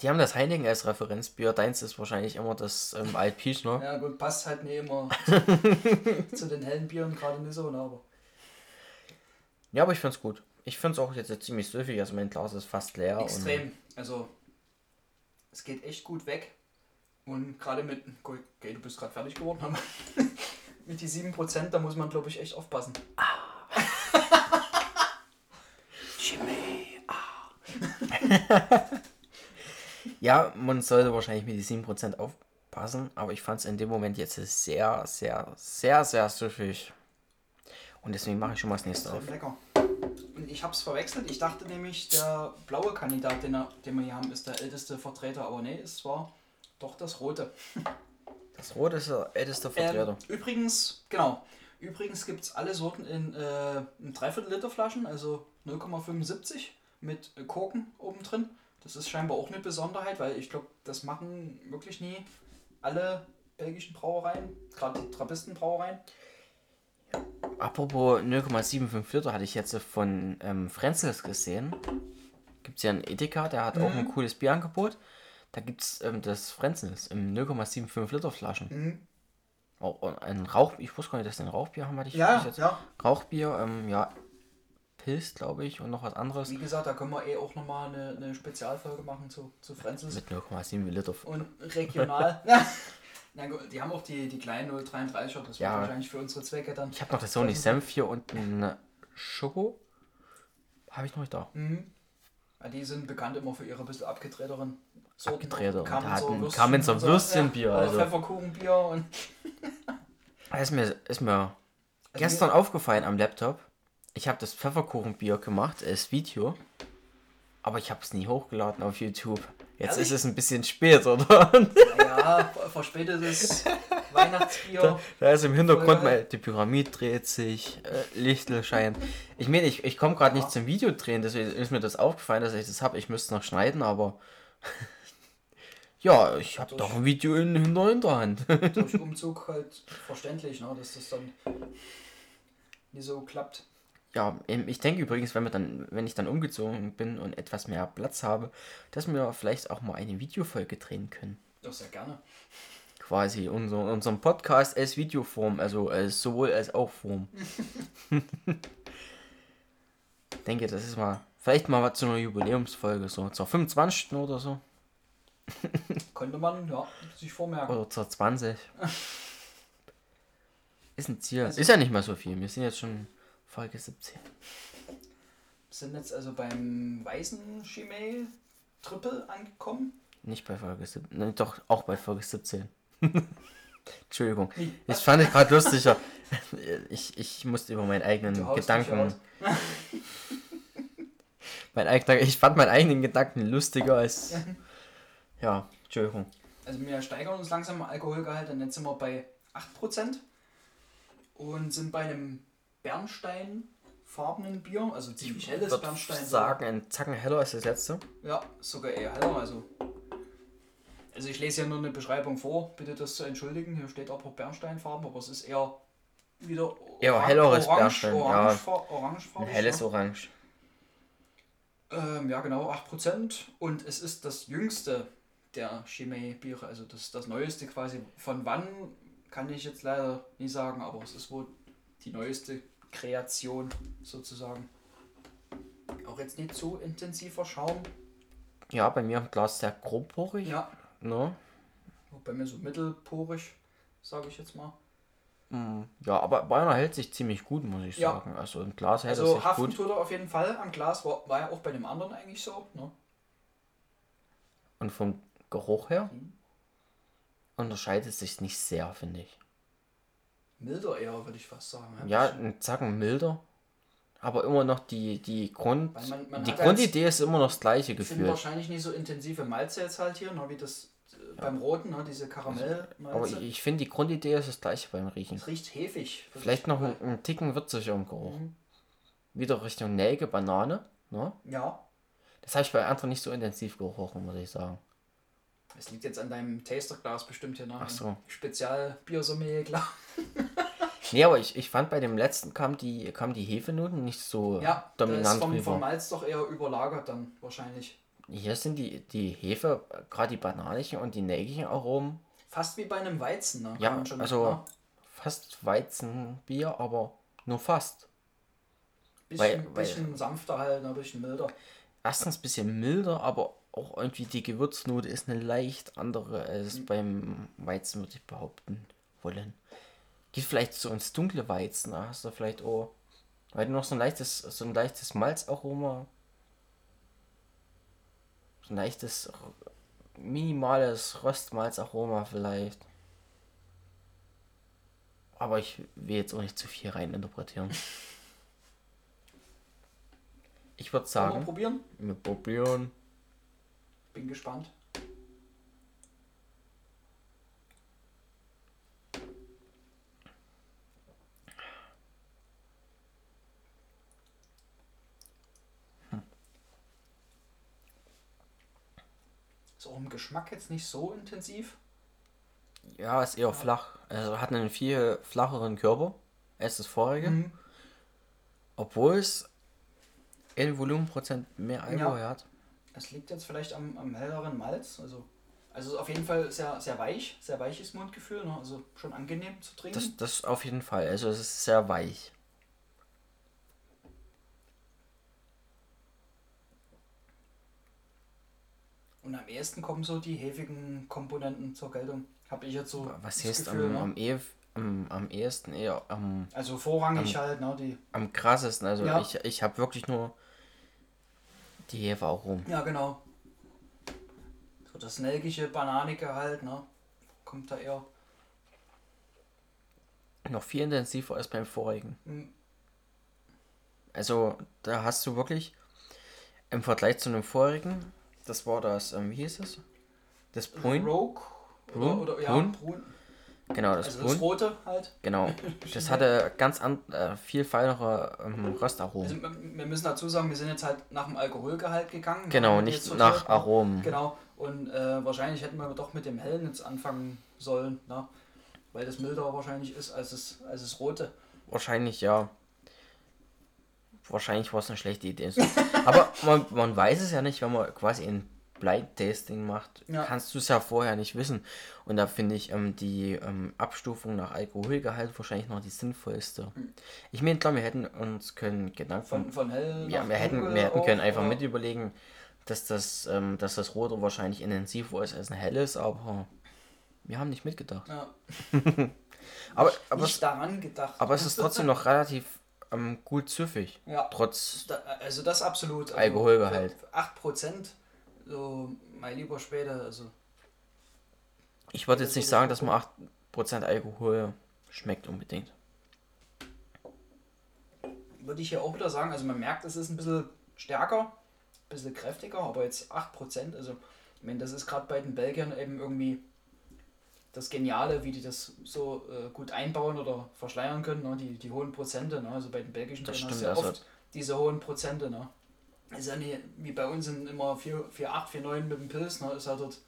die haben das Heineken als Referenzbier. Deins ist wahrscheinlich immer das ähm, Altpischner. Ja gut, passt halt nicht immer zu den hellen Bieren gerade nicht so, ne, aber Ja, aber ich find's gut. Ich find's auch jetzt ziemlich süffig. Also mein Glas ist fast leer. extrem. Also es geht echt gut weg. Und gerade mit, okay, du bist gerade fertig geworden, aber mit die 7%, da muss man glaube ich echt aufpassen. Jimmy. Ja, man sollte wahrscheinlich mit die 7% aufpassen. Aber ich fand's in dem Moment jetzt sehr, sehr, sehr, sehr süffig. Und deswegen mache ich schon mal das nächste auf. Lecker. Und ich habe es verwechselt. Ich dachte nämlich, der blaue Kandidat, den, er, den wir hier haben, ist der älteste Vertreter. Aber nee, es war doch das rote. Das Rot ist der älteste Vertreter. Ähm, übrigens, genau. Übrigens gibt es alle Sorten in, äh, in 3 Liter Flaschen, also 0,75 mit äh, Korken oben drin. Das ist scheinbar auch eine Besonderheit, weil ich glaube, das machen wirklich nie alle belgischen Brauereien, gerade die Trappistenbrauereien. Apropos 0,75 Liter hatte ich jetzt von ähm, Frenzels gesehen. Gibt es ja einen Edeka, der hat auch ein cooles Bierangebot. Da gibt es ähm, das Frenzels im 0,75 Liter Flaschen. Mhm. Auch ein Rauch, ich wusste gar nicht, dass ein Rauchbier haben, hatte ich Ja, jetzt. ja. Rauchbier, ähm, ja, Pilz, glaube ich, und noch was anderes. Wie gesagt, da können wir eh auch nochmal eine, eine Spezialfolge machen zu, zu Frenzels. Mit 0,7 Liter. Und regional. Na gut, die haben auch die, die kleinen 033er, das Ja. wird wahrscheinlich für unsere Zwecke dann. Ich habe noch das Sony Senf hier und eine Schoko. Habe ich noch nicht da. Mhm. Ja, die sind bekannt immer für ihre bisschen abgedrehteren Sorten. Abgedrehte. Und Kamenzer hatten- Würstchen Kamenzer und so. Würstchenbier, also. Pfefferkuchenbier und. Ist mir, ist mir Also gestern aufgefallen am Laptop. Ich habe das Pfefferkuchenbier gemacht als Video. Aber ich habe es nie hochgeladen auf YouTube. Jetzt Ehrlich? ist es ein bisschen spät, oder? Ja, verspätetes Weihnachtsbier. Da ist im Hintergrund mal, die Pyramide dreht sich, äh, Lichtel scheint. Ich meine, ich, ich komme gerade nicht zum Videodrehen, deswegen ist mir das aufgefallen, dass ich das habe. Ich müsste es noch schneiden, aber ja, ich habe doch ein Video in, in der Hinterhand. Durch Umzug halt verständlich, ne, dass das dann nicht so klappt. Ja, ähm, ich denke übrigens, wenn, wir dann, wenn ich dann umgezogen bin und etwas mehr Platz habe, dass wir vielleicht auch mal eine Videofolge drehen können. Das sehr gerne. Quasi unser, unseren Podcast als Videoform, also als sowohl als auch Form. denke, das ist mal, vielleicht mal was zu einer Jubiläumsfolge, so zur 25. oder so. Könnte man, ja, sich vormerken. Oder zur 20. Ist ein Ziel. Also- ist ja nicht mal so viel. Wir sind jetzt schon Folge 17. sind jetzt also beim weißen Chimay Triple angekommen. Nicht bei Folge 17. Nein, doch, auch bei Folge 17. Entschuldigung. Das fand ich gerade lustiger. Ich, ich musste über meinen eigenen Gedanken. Mein eigener, ich fand meinen eigenen Gedanken lustiger als. Ja, Entschuldigung. Also wir steigern uns langsam im Alkoholgehalt, und jetzt sind wir bei 8% und sind bei einem Bernsteinfarbenen Bier, also ziemlich helles würde Bernstein. sagen, ein Zacken heller als das letzte. Ja, sogar eher heller, also. Also ich lese ja nur eine Beschreibung vor, bitte das zu entschuldigen. Hier steht aber Bernsteinfarben, aber es ist eher wieder Eher orang- helleres orange, Bernstein, ja. orange, ja. Ein helles ja. Orange. Ähm, ja, genau, 8%. Und es ist das jüngste der Chimay-Biere, also das, das neueste quasi. Von wann kann ich jetzt leider nie sagen, aber es ist wohl die neueste Kreation sozusagen. Auch jetzt nicht so intensiver Schaum. Ja, bei mir im Glas sehr grobporig. Ja. Ne? Bei mir so mittelporig, sage ich jetzt mal. Mm, ja, aber Bayern hält sich ziemlich gut, muss ich ja. sagen. Also im Glas hält also er sich haften gut. tut er auf jeden Fall. Am Glas war, war ja auch bei dem anderen eigentlich so. Ne? Und vom Geruch her mhm. unterscheidet sich nicht sehr, finde ich. Milder eher, würde ich fast sagen. Ja, ein Zacken milder. Aber immer noch die, die Grund. Man, man die Grundidee ist immer noch das gleiche Gefühl. Sind wahrscheinlich nicht so intensive Malze jetzt halt hier, ne, wie das äh, ja. beim Roten, ne, diese Karamell. Aber ich, ich finde, die Grundidee ist das gleiche beim Riechen. Es riecht hefig. Vielleicht noch ein, ein Ticken würziger im Geruch. Mhm. Wieder Richtung Nelke, Banane. Ne? Ja. Das habe ich bei anderen nicht so intensiv gerochen, muss ich sagen. Es liegt jetzt an deinem Tasterglas bestimmt hier nach. Ach so. Spezial Biersommelier, klar. nee, aber ich, ich fand bei dem letzten kam die, kam die Hefenoten nicht so ja, dominant Ja, vom, vom Malz doch eher überlagert dann wahrscheinlich. Hier sind die, die Hefe, gerade die bananischen und die nelkigen Aromen. Fast wie bei einem Weizen, ne? ja, also ne? fast Weizenbier, aber nur fast. Bisschen, weil, bisschen sanfter halt, ein bisschen milder. Erstens ein bisschen milder, aber auch irgendwie die Gewürznote ist eine leicht andere als mhm. beim Weizen, würde ich behaupten wollen. Geht vielleicht so ins dunkle Weizen, da hast du vielleicht auch, weil du noch so ein leichtes, so ein leichtes Malzaroma, so ein leichtes, minimales Röstmalzaroma vielleicht. Aber ich will jetzt auch nicht zu viel rein interpretieren. Ich würde sagen. wir probieren? Wir probieren. Bin gespannt. Hm. Ist auch im Geschmack jetzt nicht so intensiv. Ja, ist eher flach. Also hat einen viel flacheren Körper als das vorige. Mhm. Obwohl es in Volumenprozent mehr Alkohol ja. hat. Es liegt jetzt vielleicht am, am helleren Malz. Also, also auf jeden Fall sehr, sehr weich, sehr weiches Mundgefühl. Ne? Also schon angenehm zu trinken. Das, das auf jeden Fall. Also es ist sehr weich. Und am ehesten kommen so die hefigen Komponenten zur Geltung. Habe ich jetzt so. Was heißt Gefühl, am, ne? am, eh, am, am ehesten eher am. Also vorrangig am, halt, ne? Die. Am krassesten. Also ja. ich, ich habe wirklich nur die Hefe auch rum. Ja, genau. So das nelkige, bananige halt, ne? Kommt da eher. Noch viel intensiver als beim vorigen. Mhm. Also, da hast du wirklich im Vergleich zu einem vorigen, das war das, ähm, wie hieß es? Das Brun. Rogue? Brun? Oder, oder, ja, Brun. Brun. Genau, das, also das rote halt. Genau. Das hatte ganz an, äh, viel feinere ähm, Röstaromen. Also, wir müssen dazu sagen, wir sind jetzt halt nach dem Alkoholgehalt gegangen. Genau, nicht nach Aromen. Genau. Und äh, wahrscheinlich hätten wir doch mit dem hellen jetzt anfangen sollen, ne? weil das milder wahrscheinlich ist als das, als das rote. Wahrscheinlich ja. Wahrscheinlich war es eine schlechte Idee. Aber man, man weiß es ja nicht, wenn man quasi in Blind-Tasting macht, ja. kannst du es ja vorher nicht wissen. Und da finde ich ähm, die ähm, Abstufung nach Alkoholgehalt wahrscheinlich noch die sinnvollste. Mhm. Ich meine, klar, wir hätten uns können Gedanken von, von hell ja, wir hätten, wir hätten können einfach mit überlegen, dass das, ähm, dass das Rote wahrscheinlich intensiver ist als ein helles, aber wir haben nicht mitgedacht. Ja. aber, nicht, aber, nicht daran gedacht. Aber es ist trotzdem noch relativ ähm, gut süffig. Ja. Trotz da, also das absolut. Also Alkoholgehalt. 8% so mein lieber später, also. Ich würde jetzt nicht sagen, dass man 8% Alkohol schmeckt unbedingt. Würde ich ja auch wieder sagen, also man merkt, es ist ein bisschen stärker, ein bisschen kräftiger, aber jetzt 8%, also ich meine, das ist gerade bei den Belgiern eben irgendwie das Geniale, wie die das so äh, gut einbauen oder verschleiern können, ne? die, die hohen Prozente. Ne? Also bei den belgischen das stimmt, hast du ja oft diese hohen Prozente. Ne? Ist ja nicht, wie bei uns sind immer 4, 4 8, 4, 9 mit dem Pilz, ne, ist ja dort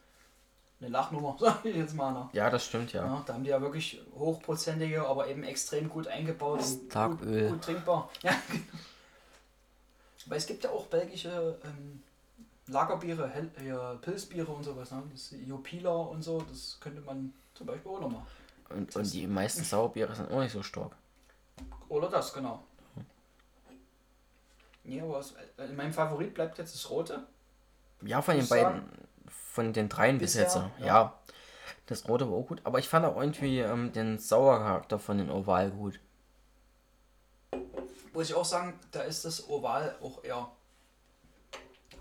eine Lachnummer, sag ich jetzt mal. Ne? Ja, das stimmt, ja. ja. Da haben die ja wirklich hochprozentige, aber eben extrem gut eingebaut und gut, gut, trinkbar. Ja, genau. Weil es gibt ja auch belgische ähm, Lagerbiere, Hell, äh, Pilzbiere und sowas, ne? Das Jupiler und so, das könnte man zum Beispiel auch nochmal. Und, und die meisten Sauerbiere sind auch nicht so stark. Oder das, genau. Ja, aber es, äh, mein Favorit bleibt jetzt das Rote. Ja, von den beiden, sagen. von den dreien bis jetzt. Ja. ja. das Rote war auch gut, aber ich fand auch irgendwie ähm, den Sauercharakter von den Oval gut. Muss ich auch sagen, da ist das Oval auch eher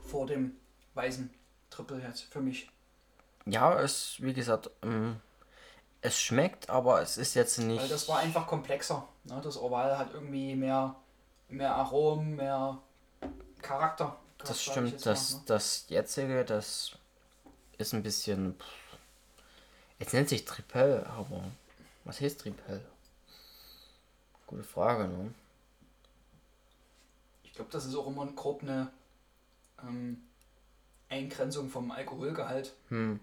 vor dem weißen Triple jetzt für mich. Ja, es, wie gesagt, ähm, es schmeckt, aber es ist jetzt nicht. Weil das war einfach komplexer. Ne? Das Oval hat irgendwie mehr, mehr Aromen, mehr Charakter. Das stimmt, das, mal, ne? das jetzige, das ist ein bisschen. Jetzt nennt sich Tripel, aber was heißt Tripel? Gute Frage, ne? Ich glaube, das ist auch immer grob eine ähm, Eingrenzung vom Alkoholgehalt. Hm.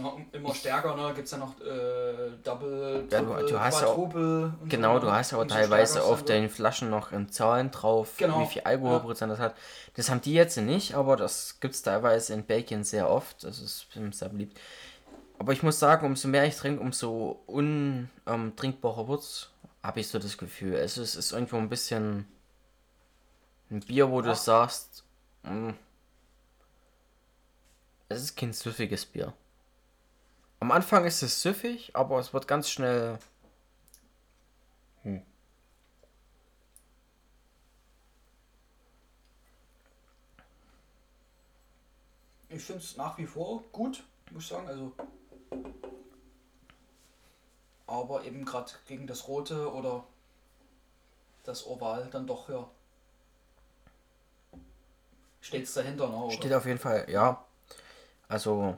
Na, immer stärker, ne? Gibt es ja noch äh, Double, ja, du, du hast Quadruple. Auch, genau, so, du hast aber teilweise auf den Flaschen noch in Zahlen drauf, genau. wie viel Alkoholprozent ja. das hat. Das haben die jetzt nicht, aber das gibt es teilweise in Belgien sehr oft. Das ist sehr beliebt. Aber ich muss sagen, umso mehr ich trinke, umso untrinkbarer ähm, wird es, habe ich so das Gefühl. Es ist, ist irgendwo ein bisschen ein Bier, wo ja. du sagst, mh, mm, es ist kein süffiges Bier. Am Anfang ist es süffig, aber es wird ganz schnell. Hm. Ich finde es nach wie vor gut, muss ich sagen. Also, aber eben gerade gegen das Rote oder das Oval dann doch ja. Steht es dahinter, ne? Steht auf jeden Fall, ja. Also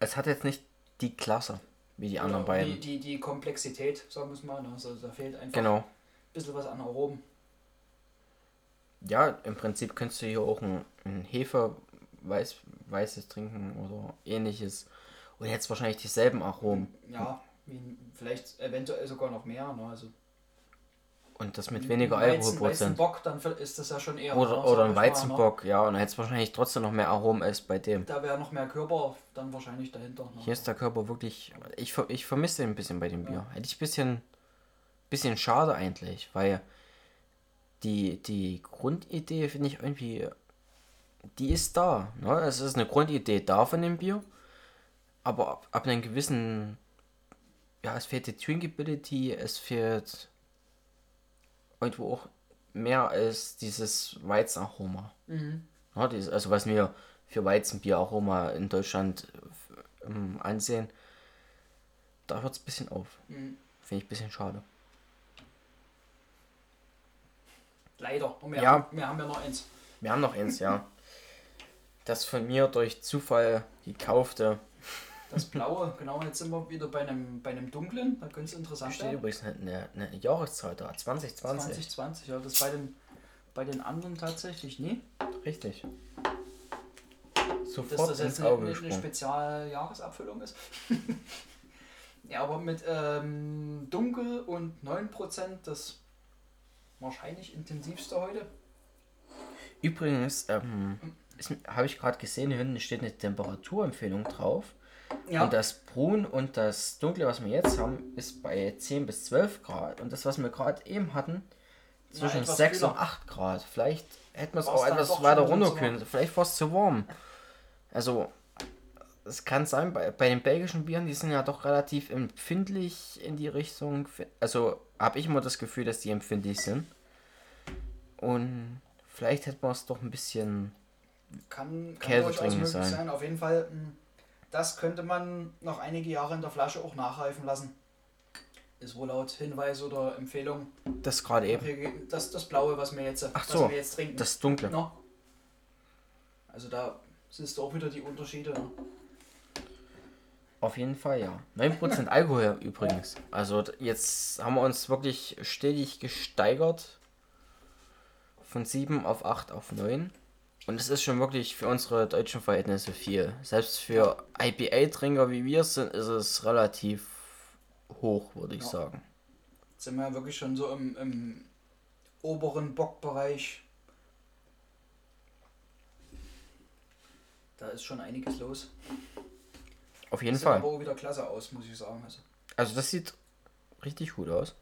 es hat jetzt nicht die Klasse wie die anderen beiden. Die, die, die Komplexität, sagen wir es mal. Ne? Also da fehlt einfach genau. ein bisschen was an Aromen. Ja, im Prinzip könntest du hier auch ein, ein Hefe weiß, weißes trinken oder ähnliches. Und jetzt wahrscheinlich dieselben Aromen. Ja, vielleicht eventuell sogar noch mehr. Ne? Also und das mit weniger Alkoholprozent. Bock, dann ist das ja schon eher. Oder, oder ein Weizenbock, ja, und dann hätte es wahrscheinlich trotzdem noch mehr Aromen als bei dem. Da wäre noch mehr Körper dann wahrscheinlich dahinter. Ne? Hier ist der Körper wirklich. Ich, ich vermisse ihn ein bisschen bei dem Bier. Ja. Hätte ich ein bisschen, bisschen schade eigentlich, weil die, die Grundidee finde ich irgendwie. Die ist da. Ne? Es ist eine Grundidee da von dem Bier. Aber ab, ab einem gewissen. Ja, es fehlt die Drinkability, es fehlt irgendwo auch mehr als dieses Weizenaroma. Mhm. Ja, dieses, also was wir für Weizenbieraroma in Deutschland ähm, ansehen, da hört es ein bisschen auf. Mhm. Finde ich ein bisschen schade. Leider. Und wir, ja. haben, wir haben ja noch eins. Wir haben noch eins, ja. Das von mir durch Zufall gekaufte das blaue, genau, jetzt sind wir wieder bei einem, bei einem dunklen, da könnte es interessant Steht übrigens eine, eine Jahreszahl da, 2020. 2020, ja, das bei den, bei den anderen tatsächlich nie. Richtig. Sofort Dass das jetzt eine, eine Spezialjahresabfüllung ist. ja, aber mit ähm, dunkel und 9% das wahrscheinlich intensivste heute. Übrigens, ähm, habe ich gerade gesehen, hier hinten steht eine Temperaturempfehlung drauf. Ja. Und das Brun und das Dunkle, was wir jetzt haben, ist bei 10 bis 12 Grad. Und das, was wir gerade eben hatten, zwischen ja, 6 kühler. und 8 Grad. Vielleicht hätten wir es auch etwas weiter runter können. Vielleicht war es zu warm. Also, es kann sein, bei, bei den belgischen Bieren, die sind ja doch relativ empfindlich in die Richtung. Also, habe ich immer das Gefühl, dass die empfindlich sind. Und vielleicht hätte man es doch ein bisschen kann, kann Käse trinken sein. sein. Auf jeden Fall. Mh hm, das könnte man noch einige Jahre in der Flasche auch nachreifen lassen. Ist wohl laut Hinweis oder Empfehlung. Das gerade eben. Das, das blaue, was wir jetzt, Ach so, wir jetzt trinken. Das dunkle. No. Also da siehst du auch wieder die Unterschiede. Ne? Auf jeden Fall, ja. 9% Alkohol übrigens. Also jetzt haben wir uns wirklich stetig gesteigert. Von 7 auf 8 auf 9. Und es ist schon wirklich für unsere deutschen Verhältnisse viel. Selbst für IPA-Trinker wie wir sind, ist es relativ hoch, würde ich ja. sagen. Jetzt sind wir ja wirklich schon so im, im oberen Bockbereich. Da ist schon einiges los. Auf jeden Sieht Fall. aber auch wieder klasse aus, muss ich sagen. Also, Also das sieht richtig gut aus.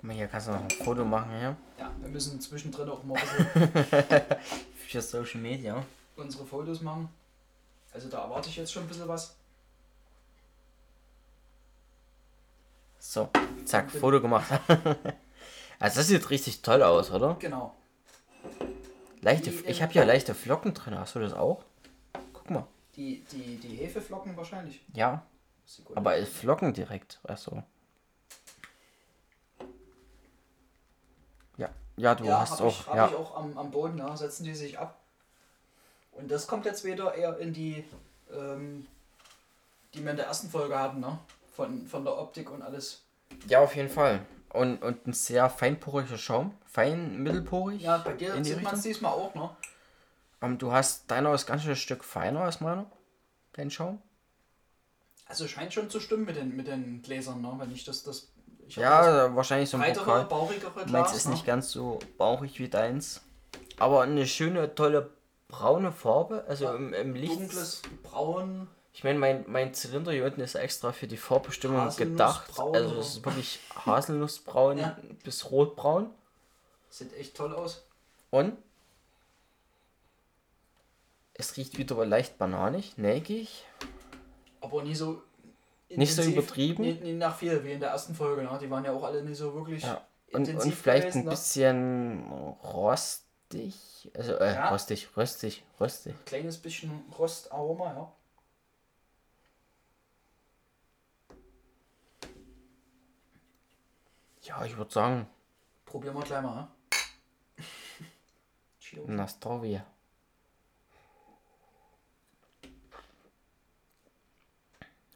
Guck mal, hier kannst du noch ein Foto machen hier. ja, wir müssen zwischendrin auch mal Für Social Media. unsere Fotos machen. Also da erwarte ich jetzt schon ein bisschen was. So, zack, Foto gemacht. also das sieht richtig toll aus, oder? Genau. Leichte, Die- ich habe hier leichte Flocken drin. Hast du das auch? Guck mal. Die, die, die Hefeflocken wahrscheinlich. Ja, aber es Flocken direkt. Achso. Ja, du ja, hast hab auch. Ich, ja. ich auch am, am Boden, ja, setzen die sich ab. Und das kommt jetzt wieder eher in die, ähm, die wir in der ersten Folge hatten, ne? Von, von der Optik und alles. ja, auf jeden Fall. Und, und ein sehr feinporiger Schaum. Fein, mittelporig. Ja, bei dir sieht man es diesmal auch, ne? Ähm, du hast, deiner ist ganz schön ein Stück feiner als meiner. Dein Schaum. Also scheint schon zu stimmen mit den, mit den Gläsern, ne? Wenn ich das, das ich Ja, wahrscheinlich so ein breitere, Pokal. Meins ist ne? nicht ganz so bauchig wie deins. Aber eine schöne, tolle braune Farbe. Also Ja, im, im Licht. Dunkles Braun. Ich meine, mein, mein Zylinder hier unten ist extra für die Farbbestimmung gedacht. Also das ist wirklich Haselnussbraun Ja. bis rotbraun. Sieht echt toll aus. Und es riecht wieder leicht bananig, nelkig. Aber nie so. Nicht so übertrieben? Nie nach viel, wie in der ersten Folge, ne? Die waren ja auch alle nicht so wirklich Ja. Und, intensiv und vielleicht gewesen, ein ne? bisschen rostig. Also, äh, Ja. rostig, röstig, röstig. Kleines bisschen Rostaroma, ja. Ja, ich würde sagen, Probieren wir gleich mal, ne? Nastrovia.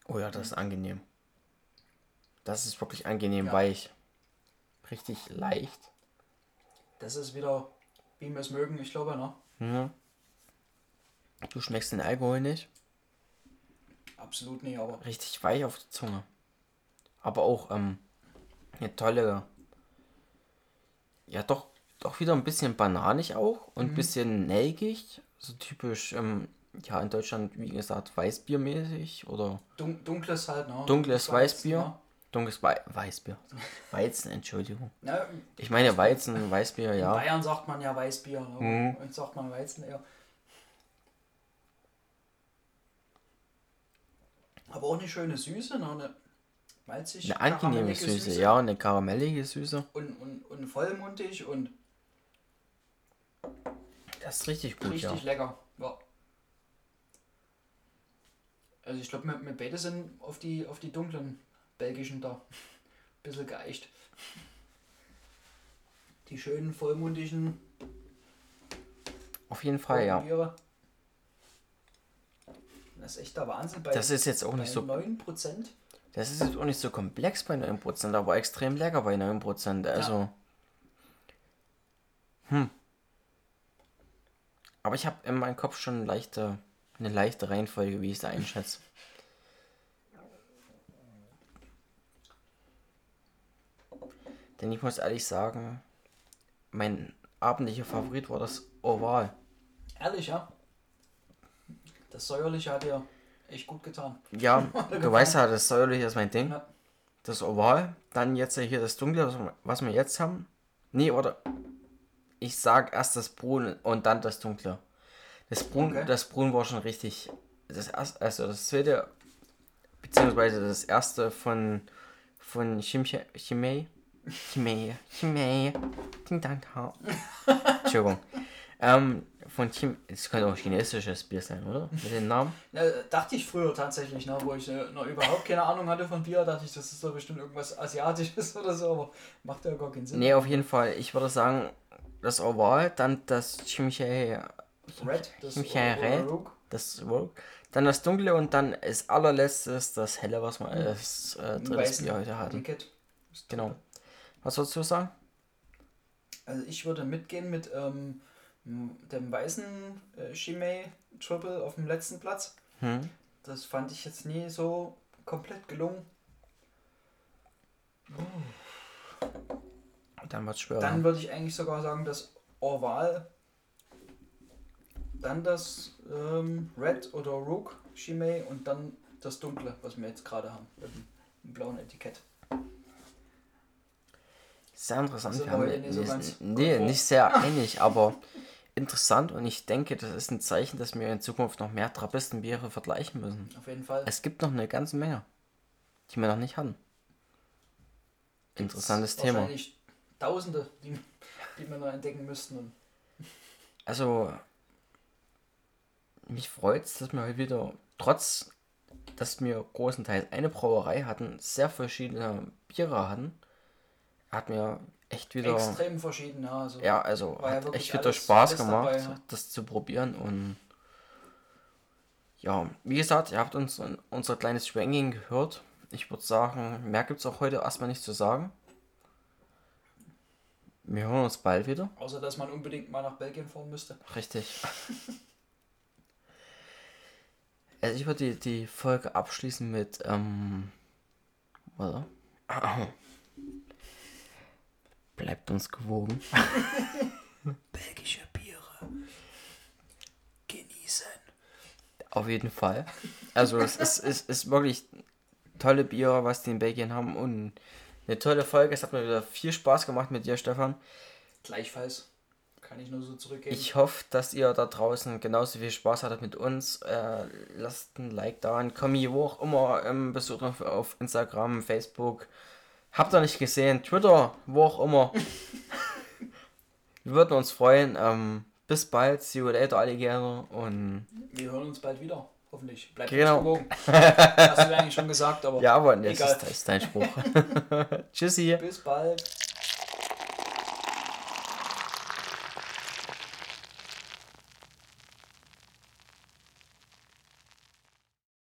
Oh ja, das ist angenehm. Das ist wirklich angenehm Ja. weich. Richtig leicht. Das ist wieder, wie wir es mögen, ich glaube, ne? Mhm. Du schmeckst den Alkohol nicht. Absolut nicht, aber Richtig weich auf der Zunge. Aber auch ähm, eine tolle. Ja, doch, doch wieder ein bisschen bananig auch und ein bisschen nelkig. So typisch, ähm, ja, in Deutschland, wie gesagt, Weißbiermäßig oder dun dunkles halt, ne? dunkles Weißbier. Ne? Dunkles Wei Weißbier. Weizen, Entschuldigung. Ja, Ich meine Weizen, Weißbier, in ja. Bayern sagt man ja Weißbier, ne? Mhm. Und sagt man Weizen eher. Aber auch eine schöne Süße, ne? Eine malzig Eine angenehme karamellige Süße, ja, eine karamellige Süße. Und, und, und vollmundig und Das ist richtig gut, richtig ja. lecker. Ja. Also ich glaube, wir, wir beide sind auf die, auf die dunklen belgischen da. Bisschen geeicht. Die schönen vollmundigen Auf jeden Fall, ja. Biere. Das ist echt der Wahnsinn. Bei, Das ist jetzt auch nicht so 9%. Das ist jetzt auch nicht so komplex bei 9%, aber extrem lecker bei 9%. Also. Hm. Aber ich habe in meinem Kopf schon leichte, eine leichte Reihenfolge, wie ich es einschätze. Denn ich muss ehrlich sagen, mein abendlicher Favorit war das Oval. Ehrlich, ja. Das säuerliche hat dir echt gut getan. Ja, du weißt ja, das säuerliche ist mein Ding. Ja. Das Oval. Dann jetzt hier das Dunkle, was wir- jetzt haben. Nee, oder? Ich sag erst das Brun und dann das Dunkle. Das Brun, Okay. das Brun war schon richtig. Das erste, also das zweite, beziehungsweise das erste von von Chimche, Chimay. Chimay. Chimay. Ding dang dang. Entschuldigung. Ähm, von Chim. Das könnte auch chinesisches Bier sein, oder? Mit dem Namen. Ja, dachte ich früher tatsächlich, ne, wo ich äh, noch überhaupt keine Ahnung hatte von Bier, dachte ich, das ist doch bestimmt irgendwas Asiatisches oder so, aber macht ja gar keinen Sinn. Nee, auf jeden Fall. Ich würde sagen, das Oval, dann das Chimche, Red, das Michael Red. Rogue. das Rogue, dann das Dunkle und dann als allerletztes das Helle, was wir als äh, drittes Bier heute hatten. Ist Genau. Was würdest du sagen? Also ich würde mitgehen mit ähm, dem weißen äh, Chimay Triple auf dem letzten Platz. Hm? Das fand ich jetzt nie so komplett gelungen. Dann. Dann würde ich eigentlich sogar sagen, das Orval, dann das ähm, Red oder Rook Chimay und dann das Dunkle, was wir jetzt gerade haben, mit dem blauen Etikett. Sehr interessant. Also, wir haben nicht, so nicht, nee, nicht sehr einig, aber interessant und ich denke, das ist ein Zeichen, dass wir in Zukunft noch mehr Trappistenbiere vergleichen müssen. Auf jeden Fall. Es gibt noch eine ganze Menge, die wir noch nicht hatten. Interessantes Thema. Wahrscheinlich Tausende, die, die wir noch entdecken müssten. Also, mich freut es, dass wir heute wieder, trotz dass wir großenteils eine Brauerei hatten, sehr verschiedene Biere hatten. Hat mir echt wieder. Extrem verschieden, ja. Also ja, also hat ja echt wieder Spaß gemacht, dabei, ja. das zu probieren. Und ja, wie gesagt, ihr habt uns unser kleines Schwenking gehört. Ich würde sagen, mehr gibt es auch heute erstmal nicht zu sagen. Wir hören uns bald wieder. Außer, dass man unbedingt mal nach Belgien fahren müsste. Richtig. also ich würde die, die Folge abschließen mit, ähm, oder? Bleibt uns gewogen. Belgische Biere. Genießen. Auf jeden Fall. Also es ist, ist, ist wirklich tolle Biere, was die in Belgien haben und eine tolle Folge. Es hat mir wieder viel Spaß gemacht mit dir, Stefan. Gleichfalls. Kann ich nur so zurückgeben. Ich hoffe, dass ihr da draußen genauso viel Spaß hattet mit uns. Äh, lasst ein Like da, ein Kommi, wo auch immer. Ähm, besucht uns auf Instagram, Facebook. Habt ihr nicht gesehen? Twitter, wo auch immer. Wir würden uns freuen. Ähm, bis bald. See you later, Alligator. Und wir hören uns bald wieder. Hoffentlich. Bleibt genau. gewogen. Hast du eigentlich schon gesagt, aber. Ja, aber nee, egal. Das ist, das ist dein Spruch. Tschüssi. Bis bald.